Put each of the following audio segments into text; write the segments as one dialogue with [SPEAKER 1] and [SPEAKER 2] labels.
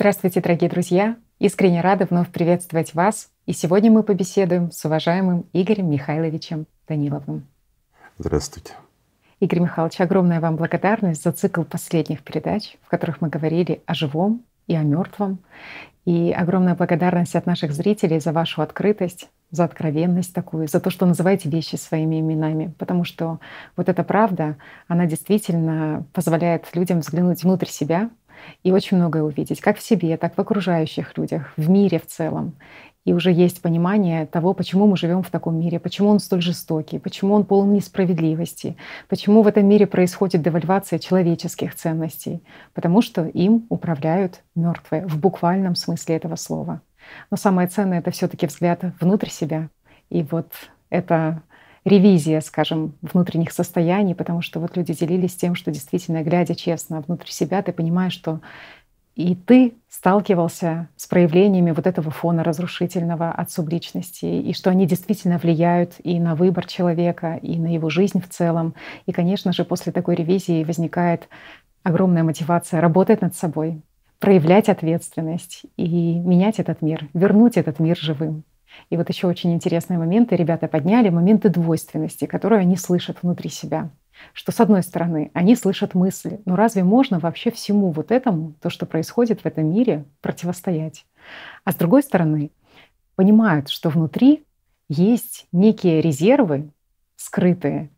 [SPEAKER 1] Здравствуйте, дорогие друзья! Искренне рада вновь приветствовать вас. И сегодня мы побеседуем с уважаемым Игорем Михайловичем Даниловым.
[SPEAKER 2] Здравствуйте.
[SPEAKER 1] Игорь Михайлович, огромная вам благодарность за цикл последних передач, в которых мы говорили о живом и о мертвом. И огромная благодарность от наших зрителей за вашу открытость, за откровенность такую, за то, что называете вещи своими именами. Потому что вот эта правда, она действительно позволяет людям взглянуть внутрь себя и очень многое увидеть, как в себе, так в окружающих людях, в мире в целом. И уже есть понимание того, почему мы живем в таком мире, почему он столь жестокий, почему он полон несправедливости, почему в этом мире происходит девальвация человеческих ценностей, потому что им управляют мертвые в буквальном смысле этого слова. Но самое ценное это все-таки взгляд внутрь себя. И вот это ревизия, скажем, внутренних состояний, потому что вот люди делились тем, что действительно, глядя честно внутрь себя, ты понимаешь, что и ты сталкивался с проявлениями вот этого фона разрушительного от субличности, и что они действительно влияют и на выбор человека, и на его жизнь в целом. И, конечно же, после такой ревизии возникает огромная мотивация работать над собой, проявлять ответственность и менять этот мир, вернуть этот мир живым. И вот еще очень интересные моменты ребята подняли, моменты двойственности, которые они слышат внутри себя. Что с одной стороны, они слышат мысли, но разве можно вообще всему вот этому, то, что происходит в этом мире, противостоять? А с другой стороны, понимают, что внутри есть некие резервы скрытые,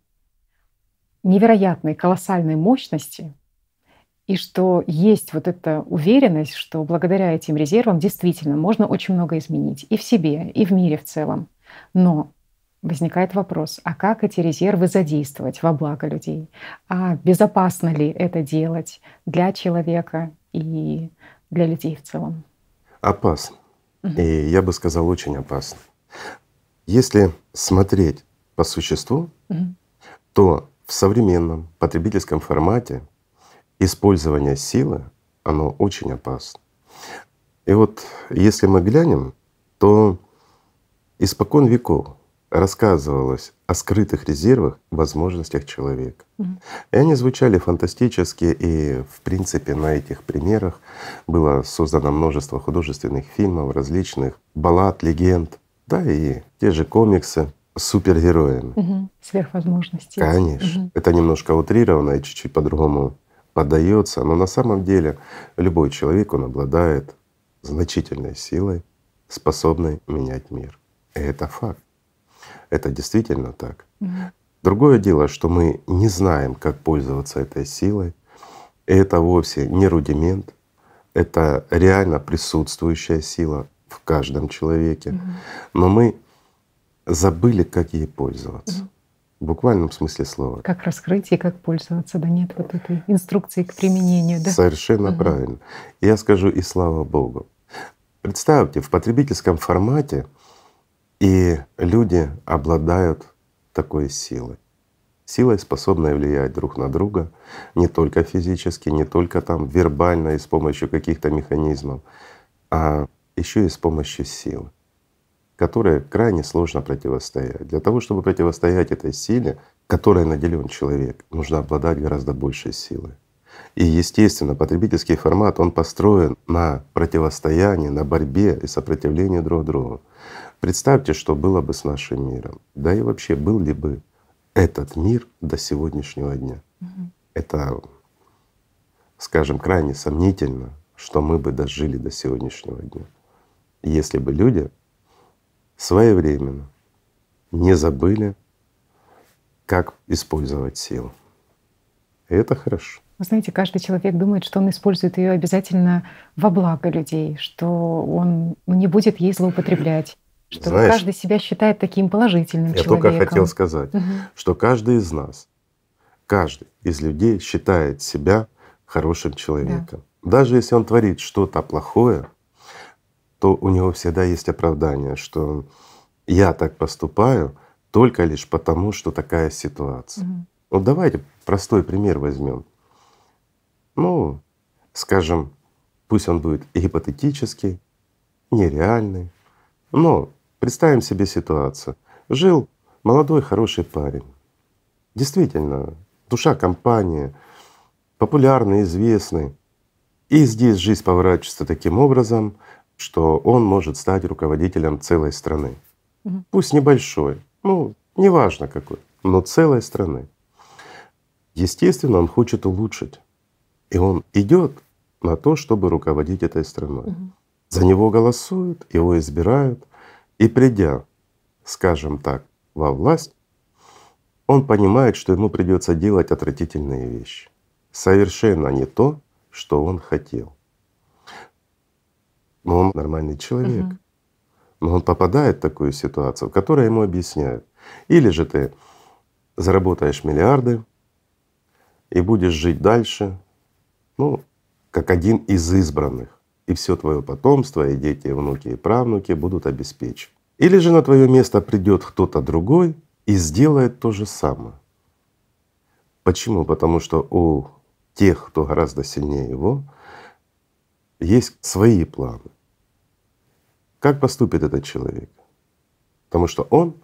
[SPEAKER 1] невероятной, колоссальной мощности, и что есть вот эта уверенность, что благодаря этим резервам действительно можно очень много изменить и в себе, и в мире в целом. Но возникает вопрос, а как эти резервы задействовать во благо людей? А безопасно ли это делать для человека и для людей в целом?
[SPEAKER 2] Опасно. Угу. И я бы сказал, очень опасно. Если смотреть по существу, угу. то в современном потребительском формате использование силы, оно очень опасно. И вот если мы глянем, то испокон веков рассказывалось о скрытых резервах, возможностях человека. Mm-hmm. И они звучали фантастически, и в принципе на этих примерах было создано множество художественных фильмов, различных баллад, легенд, да и те же комиксы с супергероями.
[SPEAKER 1] Угу. Сверхвозможности.
[SPEAKER 2] Конечно. Угу. Это немножко утрировано и чуть-чуть по-другому поддается, но на самом деле любой человек, он обладает значительной силой, способной менять мир. И это факт. Это действительно так. Угу. Другое дело, что мы не знаем, как пользоваться этой силой. И это вовсе не рудимент, это реально присутствующая сила в каждом человеке. Угу. Но мы забыли, как ей пользоваться. Угу. В буквальном смысле слова.
[SPEAKER 1] Как раскрыть и как пользоваться, да нет вот этой инструкции к применению, да?
[SPEAKER 2] Совершенно угу. правильно. Я скажу и слава Богу. Представьте, в потребительском формате и люди обладают такой силой. Силой, способной влиять друг на друга не только физически, не только там вербально и с помощью каких-то механизмов, а еще и с помощью силы которой крайне сложно противостоять. Для того, чтобы противостоять этой силе, которой наделен человек, нужно обладать гораздо большей силой. И естественно, потребительский формат, он построен на противостоянии, на борьбе и сопротивлении друг другу. Представьте, что было бы с нашим миром. Да и вообще был ли бы этот мир до сегодняшнего дня. Угу. Это, скажем, крайне сомнительно, что мы бы дожили до сегодняшнего дня. Если бы люди своевременно не забыли, как использовать силу. И это хорошо.
[SPEAKER 1] Вы знаете, каждый человек думает, что он использует ее обязательно во благо людей, что он не будет ей злоупотреблять. Что Знаешь, каждый себя считает таким положительным
[SPEAKER 2] я
[SPEAKER 1] человеком.
[SPEAKER 2] Я только хотел сказать, угу. что каждый из нас, каждый из людей считает себя хорошим человеком. Да. Даже если он творит что-то плохое, то у него всегда есть оправдание, что я так поступаю только лишь потому, что такая ситуация. Угу. Вот давайте простой пример возьмем. Ну, скажем, пусть он будет гипотетический, нереальный, но представим себе ситуацию. Жил молодой хороший парень, действительно, душа компании, популярный, известный, И здесь жизнь поворачивается таким образом, что он может стать руководителем целой страны.
[SPEAKER 1] Мгм.
[SPEAKER 2] Пусть небольшой, ну, неважно какой, но целой страны. Естественно, он хочет улучшить. И он идет на то, чтобы руководить этой страной.
[SPEAKER 1] Мгм.
[SPEAKER 2] За него голосуют, его избирают. И придя, скажем так, во власть, он понимает, что ему придется делать отвратительные вещи. Совершенно не то, что он хотел. Но он нормальный человек.
[SPEAKER 1] Мгм.
[SPEAKER 2] Но он попадает в такую ситуацию, в которой ему объясняют. Или же ты заработаешь миллиарды и будешь жить дальше, ну, как один из избранных. И все твое потомство, и дети, и внуки, и правнуки будут обеспечены. Или же на твое место придет кто-то другой и сделает то же самое. Почему? Потому что у тех, кто гораздо сильнее его, есть свои планы. Как поступит этот человек? Потому что он,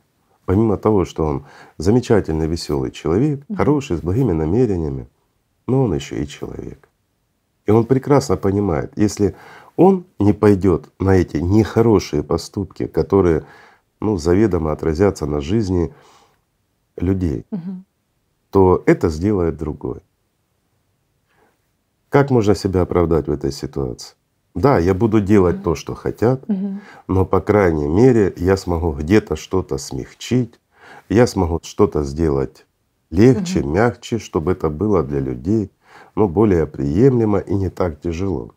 [SPEAKER 2] помимо того, что он замечательный, веселый человек, хороший, с благими намерениями, но он еще и человек. И он прекрасно понимает, если он не пойдет на эти нехорошие поступки, которые ну, заведомо отразятся на жизни людей,
[SPEAKER 1] Мгм.
[SPEAKER 2] то это сделает другой. Как можно себя оправдать в этой ситуации? Да, я буду делать то, что хотят, но по крайней мере я смогу где-то что-то смягчить, я смогу что-то сделать легче, мягче, чтобы это было для людей ну, более приемлемо и не так тяжело.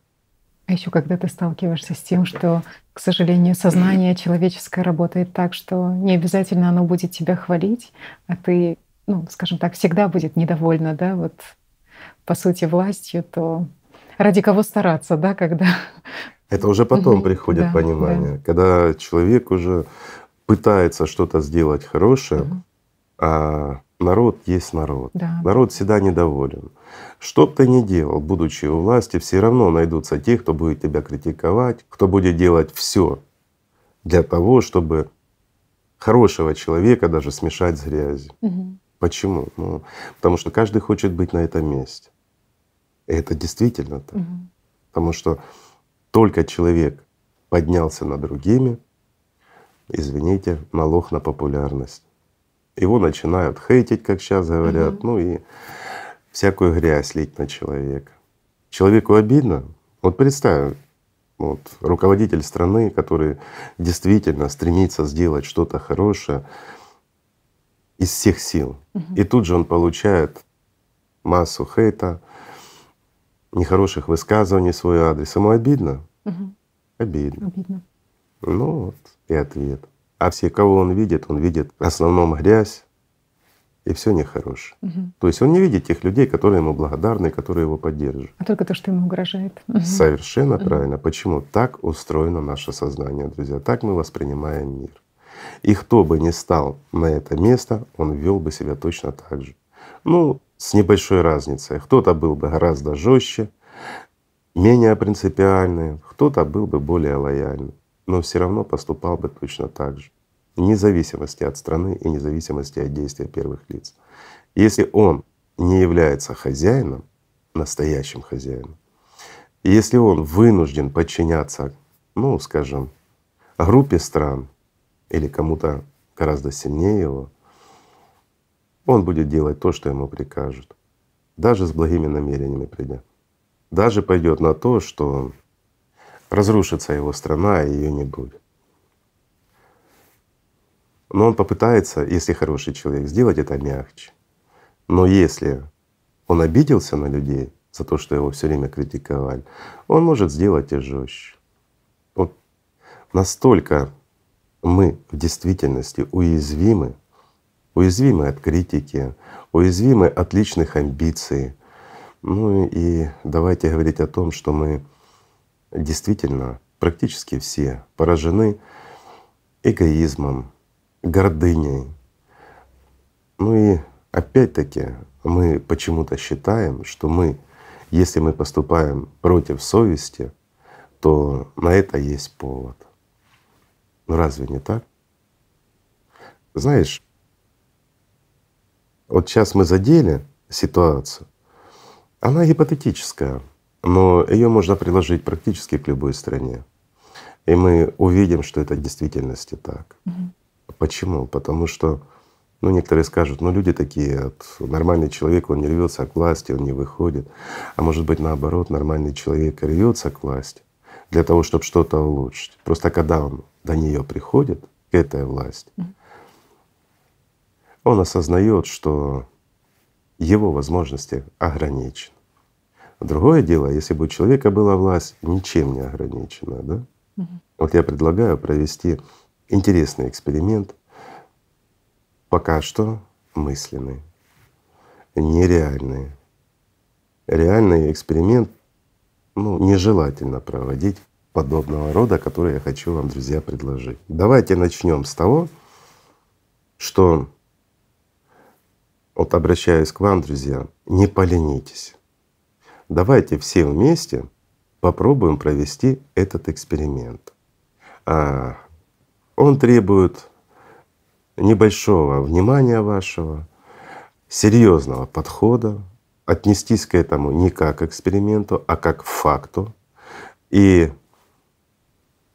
[SPEAKER 1] А еще когда ты сталкиваешься с тем, что, к сожалению, сознание человеческое работает так, что не обязательно оно будет тебя хвалить, а ты, ну, скажем так, всегда будет недовольна, да, вот по сути властью, то ради кого стараться, да, когда
[SPEAKER 2] Это уже потом приходит
[SPEAKER 1] Да,
[SPEAKER 2] понимание, когда человек уже пытается что-то сделать хорошее,
[SPEAKER 1] Мгм.
[SPEAKER 2] а народ есть народ.
[SPEAKER 1] Да.
[SPEAKER 2] Народ всегда недоволен. Что бы ты ни делал, будучи у власти, все равно найдутся те, кто будет тебя критиковать, кто будет делать все для того, чтобы хорошего человека даже смешать с грязью.
[SPEAKER 1] Мгм.
[SPEAKER 2] Почему? Ну, потому что каждый хочет быть на этом месте. И это действительно так.
[SPEAKER 1] Мгм.
[SPEAKER 2] Потому что только человек поднялся над другими, извините, налог на популярность. Его начинают хейтить, как сейчас говорят,
[SPEAKER 1] Мгм.
[SPEAKER 2] ну и всякую грязь лить на человека. Человеку обидно. Вот представь, вот руководитель страны, который действительно стремится сделать что-то хорошее из всех сил. И тут же он получает массу хейта, нехороших высказываний в свой адрес. Ему обидно? Обидно.
[SPEAKER 1] Обидно.
[SPEAKER 2] Ну вот и ответ. А все, кого он видит, он видит в основном грязь и все нехорошее.
[SPEAKER 1] Мгм.
[SPEAKER 2] То есть он не видит тех людей, которые ему благодарны, которые его поддерживают.
[SPEAKER 1] А только то, что ему угрожает.
[SPEAKER 2] Совершенно
[SPEAKER 1] Мгм.
[SPEAKER 2] правильно. Почему? Так устроено наше сознание, друзья. Так мы воспринимаем мир. И кто бы ни стал на это место, он вел бы себя точно так же. Ну, с небольшой разницей. Кто-то был бы гораздо жестче, менее принципиальный, кто-то был бы более лояльный, но все равно поступал бы точно так же, вне зависимости от страны и вне зависимости от действия первых лиц. Если он не является хозяином, настоящим хозяином, если он вынужден подчиняться, ну, скажем, группе стран или кому-то гораздо сильнее его, он будет делать то, что ему прикажут, даже с благими намерениями придя. Даже пойдет на то, что разрушится его страна, и ее не будет. Но он попытается, если хороший человек, сделать это мягче. Но если он обиделся на людей за то, что его все время критиковали, он может сделать и жестче. Вот настолько мы в действительности уязвимы, уязвимы от критики, уязвимы от личных амбиций. Ну и давайте говорить о том, что мы действительно практически все поражены эгоизмом, гордыней. Ну и опять-таки мы почему-то считаем, что мы, если мы поступаем против совести, то на это есть повод. Ну разве не так? Знаешь, вот сейчас мы задели ситуацию, она гипотетическая. но ее можно приложить практически к любой стране. И мы увидим, что это в действительности так.
[SPEAKER 1] Угу.
[SPEAKER 2] Почему? Потому что ну, некоторые скажут, ну люди такие, вот, нормальный человек, он не рвется к власти, он не выходит. А может быть наоборот, нормальный человек рвется к власти для того, чтобы что-то улучшить. Просто когда он до нее приходит, к этой власти, он осознает, что его возможности ограничены. Другое дело, если бы у человека была власть ничем не ограничена, да?
[SPEAKER 1] Угу.
[SPEAKER 2] Вот я предлагаю провести интересный эксперимент, пока что мысленный, нереальный. Реальный эксперимент ну, нежелательно проводить подобного рода, который я хочу вам, друзья, предложить. Давайте начнем с того, что вот обращаюсь к вам, друзья, не поленитесь. Давайте все вместе попробуем провести этот эксперимент. А он требует небольшого внимания вашего, серьезного подхода, отнестись к этому не как к эксперименту, а как к факту. И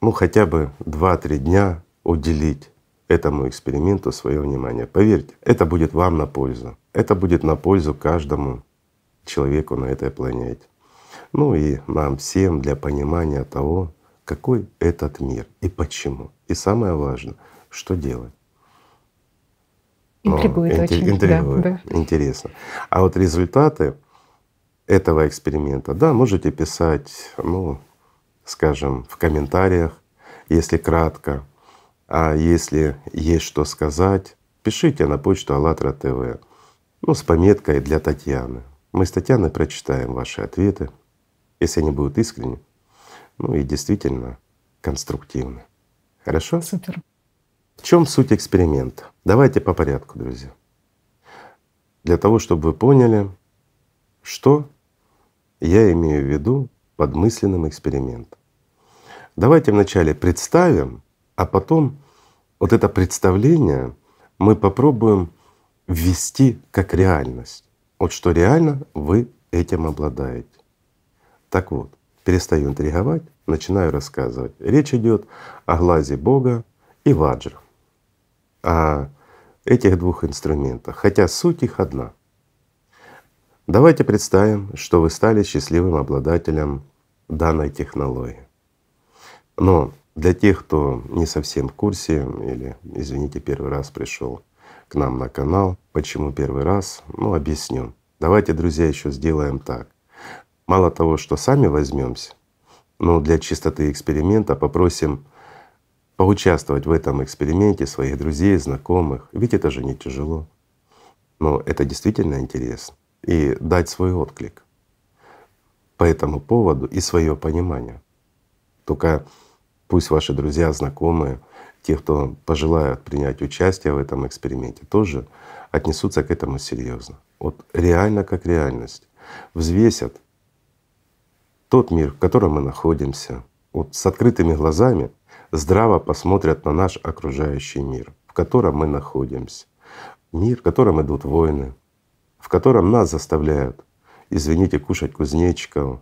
[SPEAKER 2] ну хотя бы 2-3 дня уделить этому эксперименту свое внимание. Поверьте, это будет вам на пользу. Это будет на пользу каждому человеку на этой планете. Ну и нам всем для понимания того, какой этот мир и почему. И самое важное, что делать.
[SPEAKER 1] Интригует
[SPEAKER 2] О,
[SPEAKER 1] очень.
[SPEAKER 2] Интригует.
[SPEAKER 1] Да,
[SPEAKER 2] да. Интересно. А вот результаты этого эксперимента, да, можете писать, ну, скажем, в комментариях, если кратко. А если есть что сказать, пишите на почту АЛЛАТРА ТВ, ну, с пометкой для Татьяны. Мы с Татьяной прочитаем ваши ответы, если они будут искренни, ну и действительно конструктивны. Хорошо?
[SPEAKER 1] Супер.
[SPEAKER 2] В чем суть эксперимента? Давайте по порядку, друзья. Для того, чтобы вы поняли, что я имею в виду под мысленным экспериментом. Давайте вначале представим, а потом вот это представление мы попробуем ввести как реальность. Вот что реально вы этим обладаете. Так вот, перестаю интриговать, начинаю рассказывать. Речь идет о глазе Бога и ваджра, о этих двух инструментах, хотя суть их одна. Давайте представим, что вы стали счастливым обладателем данной технологии. Но для тех, кто не совсем в курсе или, извините, первый раз пришел к нам на канал, почему первый раз, ну объясню. Давайте, друзья, еще сделаем так. Мало того, что сами возьмемся, но для чистоты эксперимента попросим поучаствовать в этом эксперименте своих друзей, знакомых. Ведь это же не тяжело. Но это действительно интересно. И дать свой отклик по этому поводу и свое понимание. Только Пусть ваши друзья, знакомые, те, кто пожелают принять участие в этом эксперименте, тоже отнесутся к этому серьезно. Вот реально как реальность. Взвесят тот мир, в котором мы находимся, вот с открытыми глазами здраво посмотрят на наш окружающий мир, в котором мы находимся. Мир, в котором идут войны, в котором нас заставляют, извините, кушать кузнечиков.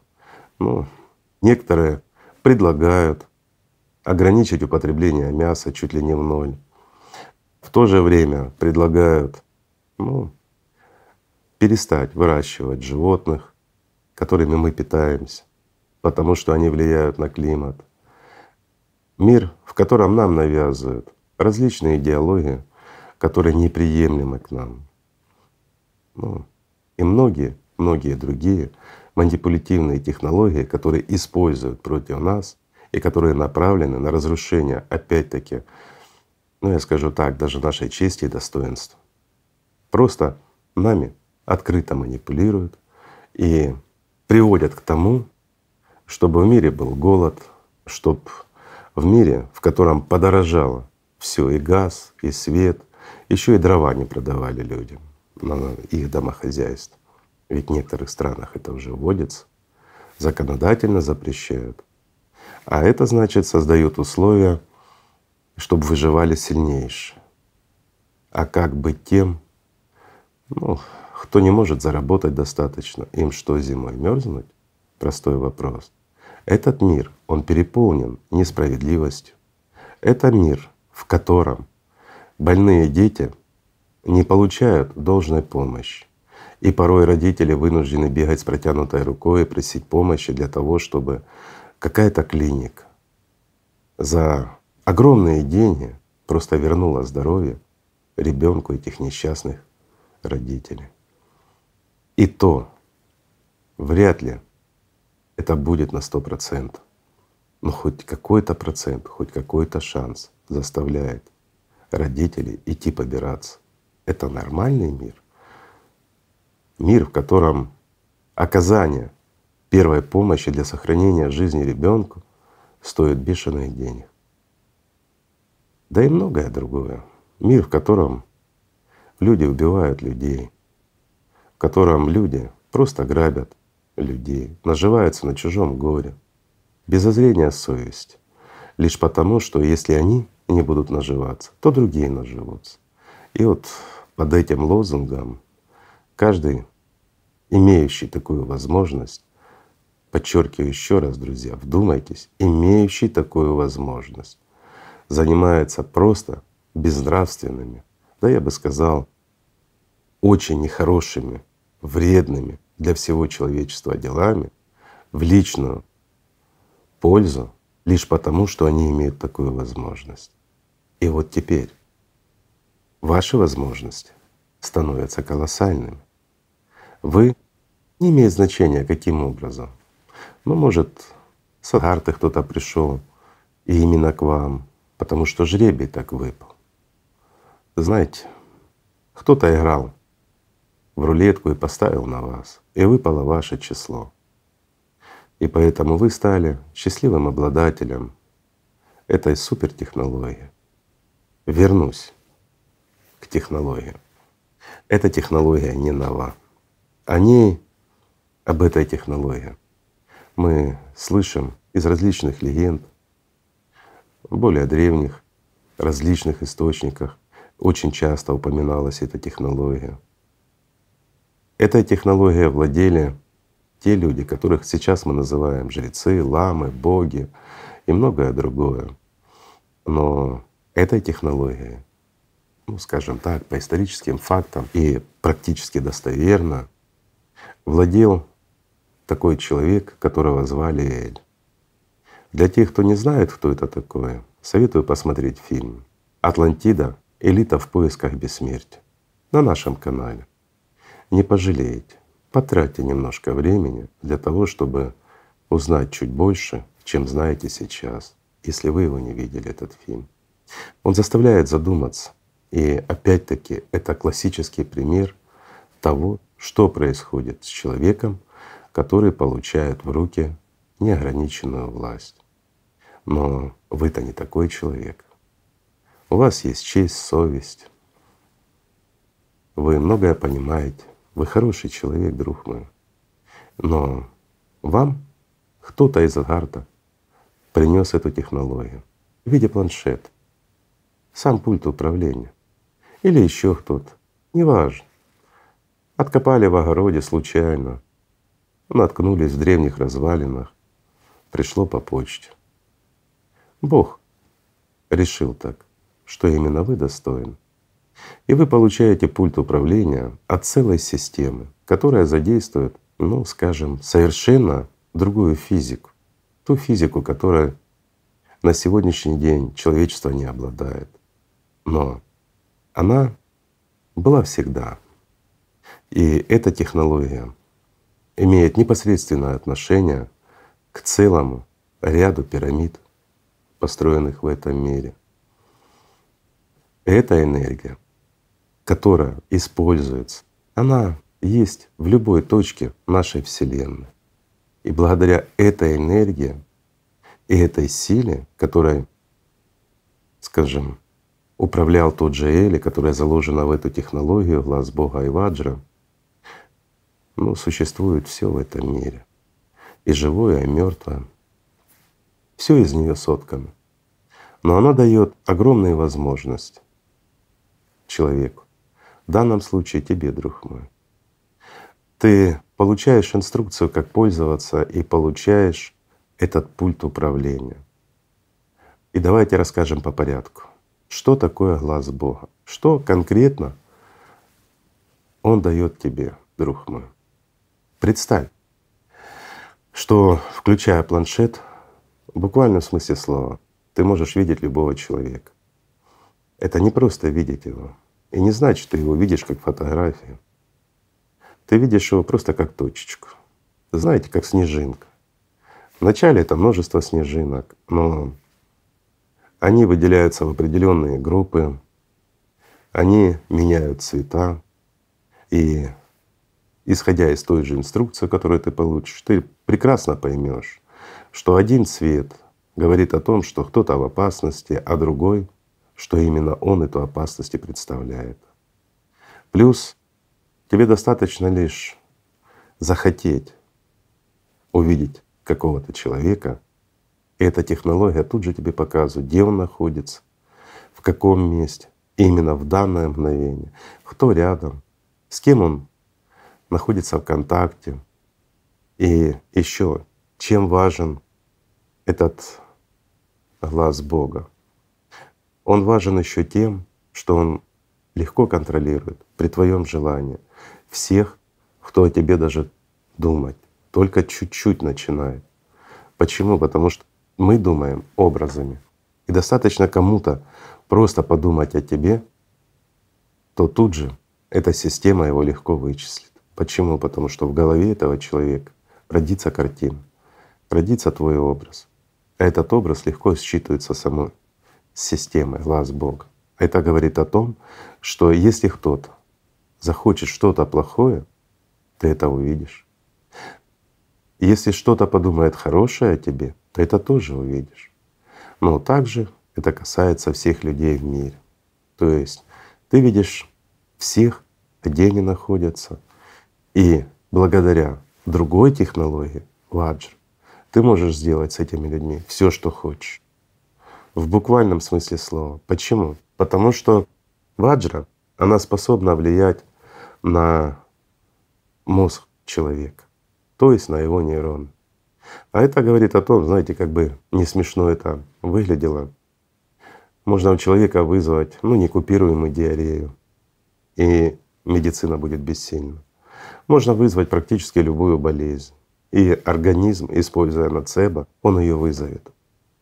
[SPEAKER 2] Ну, некоторые предлагают ограничить употребление мяса чуть ли не в ноль. В то же время предлагают ну, перестать выращивать животных, которыми мы питаемся, потому что они влияют на климат. Мир, в котором нам навязывают различные идеологии, которые неприемлемы к нам. Ну, и многие, многие другие манипулятивные технологии, которые используют против нас и которые направлены на разрушение, опять-таки, ну я скажу так, даже нашей чести и достоинства. Просто нами открыто манипулируют и приводят к тому, чтобы в мире был голод, чтобы в мире, в котором подорожало все и газ, и свет, еще и дрова не продавали людям на их домохозяйство. Ведь в некоторых странах это уже вводится, законодательно запрещают. А это значит создает условия, чтобы выживали сильнейшие. А как быть тем, ну, кто не может заработать достаточно, им что зимой мерзнуть? простой вопрос. Этот мир, он переполнен несправедливостью. Это мир, в котором больные дети не получают должной помощи. И порой родители вынуждены бегать с протянутой рукой и просить помощи для того, чтобы какая-то клиника за огромные деньги просто вернула здоровье ребенку этих несчастных родителей. И то вряд ли это будет на сто процентов. Но хоть какой-то процент, хоть какой-то шанс заставляет родителей идти побираться. Это нормальный мир. Мир, в котором оказание первой помощи для сохранения жизни ребенку стоит бешеных денег. Да и многое другое. Мир, в котором люди убивают людей, в котором люди просто грабят людей, наживаются на чужом горе, без озрения совести, лишь потому, что если они не будут наживаться, то другие наживутся. И вот под этим лозунгом каждый, имеющий такую возможность, подчеркиваю еще раз, друзья, вдумайтесь, имеющий такую возможность, занимается просто безнравственными, да я бы сказал, очень нехорошими, вредными для всего человечества делами в личную пользу лишь потому, что они имеют такую возможность. И вот теперь ваши возможности становятся колоссальными. Вы не имеет значения, каким образом. Ну, может, с карты кто-то пришел и именно к вам, потому что жребий так выпал. Знаете, кто-то играл в рулетку и поставил на вас, и выпало ваше число. И поэтому вы стали счастливым обладателем этой супертехнологии. Вернусь к технологии. Эта технология не нова. О ней, об этой технологии мы слышим из различных легенд, более древних, различных источниках. Очень часто упоминалась эта технология. Этой технологией владели те люди, которых сейчас мы называем жрецы, ламы, боги и многое другое. Но этой технологией, ну скажем так, по историческим фактам и практически достоверно владел такой человек, которого звали Эль. Для тех, кто не знает, кто это такое, советую посмотреть фильм «Атлантида. Элита в поисках бессмертия» на нашем канале. Не пожалеете. Потратьте немножко времени для того, чтобы узнать чуть больше, чем знаете сейчас, если вы его не видели, этот фильм. Он заставляет задуматься. И опять-таки это классический пример того, что происходит с человеком, который получает в руки неограниченную власть. Но вы-то не такой человек. У вас есть честь, совесть. Вы многое понимаете. Вы хороший человек, друг мой. Но вам кто-то из Агарта принес эту технологию в виде планшета, сам пульт управления или еще кто-то, неважно. Откопали в огороде случайно, наткнулись в древних развалинах, пришло по почте. Бог решил так, что именно вы достойны. И вы получаете пульт управления от целой системы, которая задействует, ну, скажем, совершенно другую физику. Ту физику, которая на сегодняшний день человечество не обладает. Но она была всегда. И эта технология имеет непосредственное отношение к целому ряду пирамид, построенных в этом мире. Эта энергия которая используется, она есть в любой точке нашей Вселенной. И благодаря этой энергии и этой силе, которой, скажем, управлял тот же Эли, которая заложена в эту технологию, глаз Бога Айваджра, ну, существует все в этом мире. И живое, и мертвое. Все из нее соткано. Но она дает огромные возможности человеку в данном случае тебе, друг мой. Ты получаешь инструкцию, как пользоваться, и получаешь этот пульт управления. И давайте расскажем по порядку. Что такое глаз Бога? Что конкретно Он дает тебе, друг мой? Представь, что включая планшет, в буквальном смысле слова, ты можешь видеть любого человека. Это не просто видеть его. И не значит, ты его видишь как фотографию. Ты видишь его просто как точечку. Знаете, как снежинка. Вначале это множество снежинок, но они выделяются в определенные группы, они меняют цвета, и исходя из той же инструкции, которую ты получишь, ты прекрасно поймешь, что один цвет говорит о том, что кто-то в опасности, а другой, что именно он эту опасность и представляет. Плюс тебе достаточно лишь захотеть увидеть какого-то человека, и эта технология тут же тебе показывает, где он находится, в каком месте, именно в данное мгновение, кто рядом, с кем он находится в контакте. И еще, чем важен этот глаз Бога. Он важен еще тем, что он легко контролирует при твоем желании всех, кто о тебе даже думать, только чуть-чуть начинает. Почему? Потому что мы думаем образами. И достаточно кому-то просто подумать о тебе, то тут же эта система его легко вычислит. Почему? Потому что в голове этого человека родится картина, родится твой образ. А этот образ легко считывается самой системой, глаз Бога. Это говорит о том, что если кто-то захочет что-то плохое, ты это увидишь. Если что-то подумает хорошее о тебе, то это тоже увидишь. Но также это касается всех людей в мире. То есть ты видишь всех, где они находятся, и благодаря другой технологии, ваджр, ты можешь сделать с этими людьми все, что хочешь. В буквальном смысле слова. Почему? Потому что ваджра, она способна влиять на мозг человека, то есть на его нейроны. А это говорит о том, знаете, как бы не смешно это выглядело. Можно у человека вызвать ну, некупируемую диарею, и медицина будет бессильна. Можно вызвать практически любую болезнь. И организм, используя нацебо, он ее вызовет.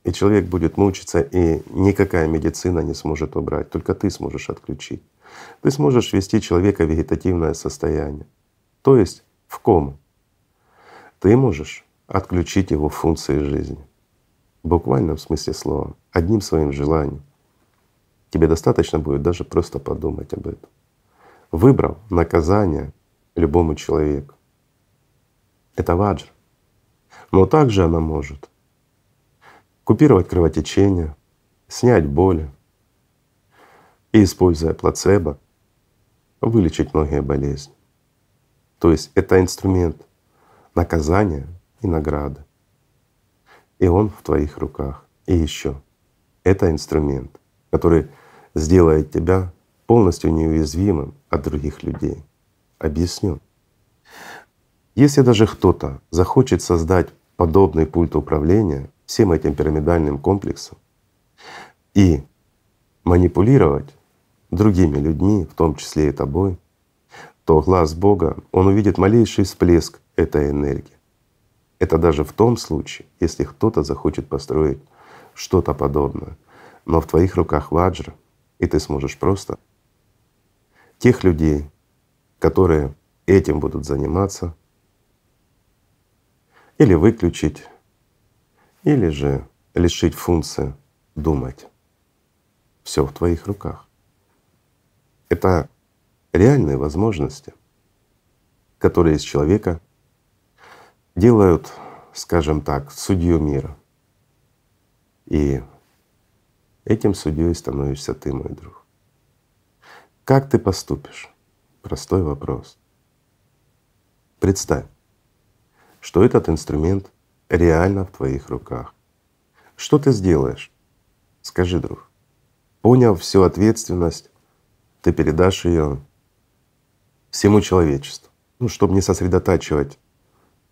[SPEAKER 2] И человек будет мучиться, и никакая медицина не сможет убрать, только ты сможешь отключить. Ты сможешь ввести человека в вегетативное состояние, то есть в кому. Ты можешь отключить его функции жизни. В буквальном смысле слова, одним своим желанием. Тебе достаточно будет даже просто подумать об этом. Выбрав наказание любому человеку. Это ваджр. Но также она может купировать кровотечение, снять боли и, используя плацебо, вылечить многие болезни. То есть это инструмент наказания и награды. И он в твоих руках. И еще это инструмент, который сделает тебя полностью неуязвимым от других людей. Объясню. Если даже кто-то захочет создать подобный пульт управления всем этим пирамидальным комплексом и манипулировать другими людьми, в том числе и тобой, то глаз Бога, он увидит малейший всплеск этой энергии. Это даже в том случае, если кто-то захочет построить что-то подобное. Но в твоих руках ваджра, и ты сможешь просто тех людей, которые этим будут заниматься, или выключить, или же лишить функции думать. Все в твоих руках. Это реальные возможности, которые из человека делают, скажем так, судью мира. И этим судьей становишься ты, мой друг. Как ты поступишь? Простой вопрос. Представь, что этот инструмент реально в твоих руках. Что ты сделаешь? Скажи, друг. Понял всю ответственность, ты передашь ее всему человечеству. Ну, чтобы не сосредотачивать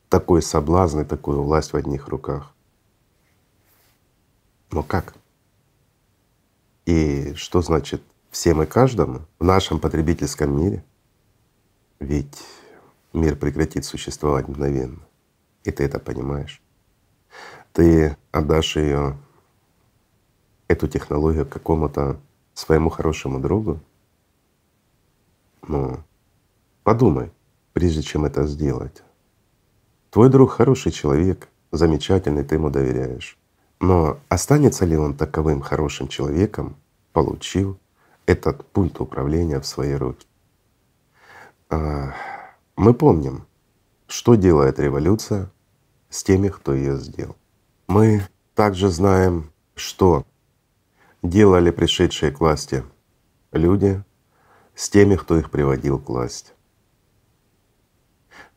[SPEAKER 2] такой соблазн и такую власть в одних руках. Но как? И что значит всем и каждому в нашем потребительском мире? Ведь мир прекратит существовать мгновенно. И ты это понимаешь. Ты отдашь ее, эту технологию какому-то своему хорошему другу. Ну, подумай, прежде чем это сделать. Твой друг хороший человек, замечательный, ты ему доверяешь. Но останется ли он таковым хорошим человеком, получив этот пульт управления в свои руки? А, мы помним, что делает революция с теми, кто ее сделал. Мы также знаем, что делали пришедшие к власти люди с теми, кто их приводил к власти.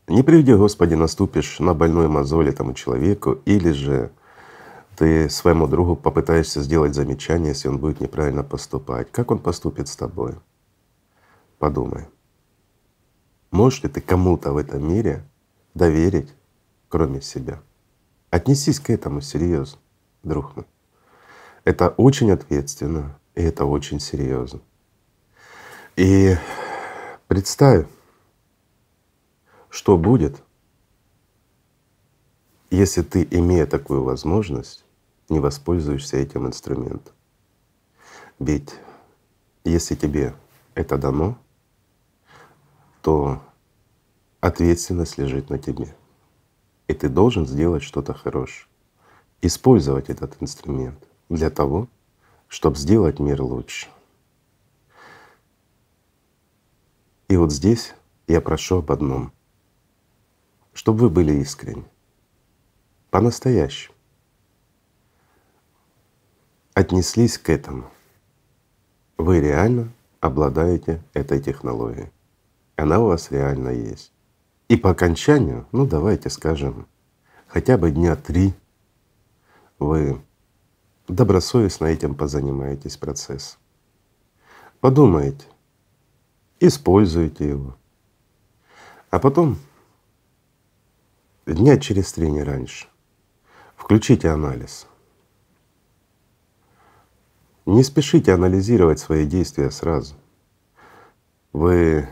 [SPEAKER 2] Не приведи, Господи, наступишь на больной мозоль этому человеку, или же ты своему другу попытаешься сделать замечание, если он будет неправильно поступать. Как он поступит с тобой? Подумай. Можешь ли ты кому-то в этом мире доверить, кроме себя? Отнесись к этому серьезно, друг мой. Это очень ответственно, и это очень серьезно. И представь, что будет, если ты, имея такую возможность, не воспользуешься этим инструментом. Ведь если тебе это дано, то ответственность лежит на тебе. И ты должен сделать что-то хорошее. Использовать этот инструмент для того, чтобы сделать мир лучше. И вот здесь я прошу об одном, чтобы вы были искренни, по-настоящему. Отнеслись к этому. Вы реально обладаете этой технологией. Она у вас реально есть. И по окончанию, ну давайте скажем, хотя бы дня три вы добросовестно этим позанимаетесь процесс. Подумайте, используйте его. А потом дня через три, не раньше, включите анализ. Не спешите анализировать свои действия сразу. Вы,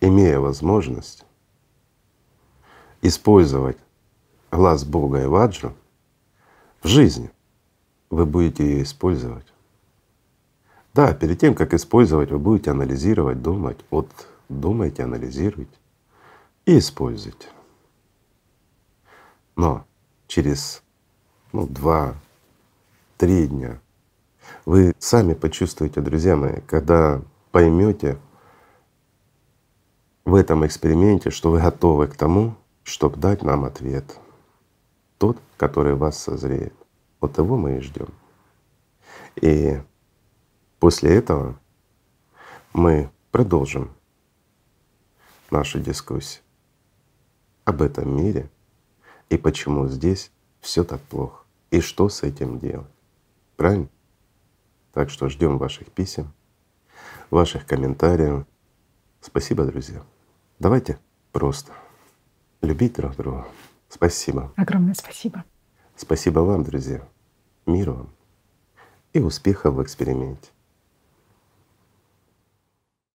[SPEAKER 2] имея возможность использовать глаз Бога и Ваджу в жизни, вы будете ее использовать. Да, перед тем, как использовать, вы будете анализировать, думать. Вот думайте, анализируйте и используйте. Но через ну, два-три дня вы сами почувствуете, друзья мои, когда поймете в этом эксперименте, что вы готовы к тому, чтобы дать нам ответ, тот, который вас созреет. Вот его мы и ждем. И после этого мы продолжим нашу дискуссию об этом мире и почему здесь все так плохо и что с этим делать. Правильно? Так что ждем ваших писем, ваших комментариев. Спасибо, друзья. Давайте просто любить друг друга. Спасибо.
[SPEAKER 1] Огромное спасибо.
[SPEAKER 2] Спасибо вам, друзья. Мира вам и успехов в эксперименте.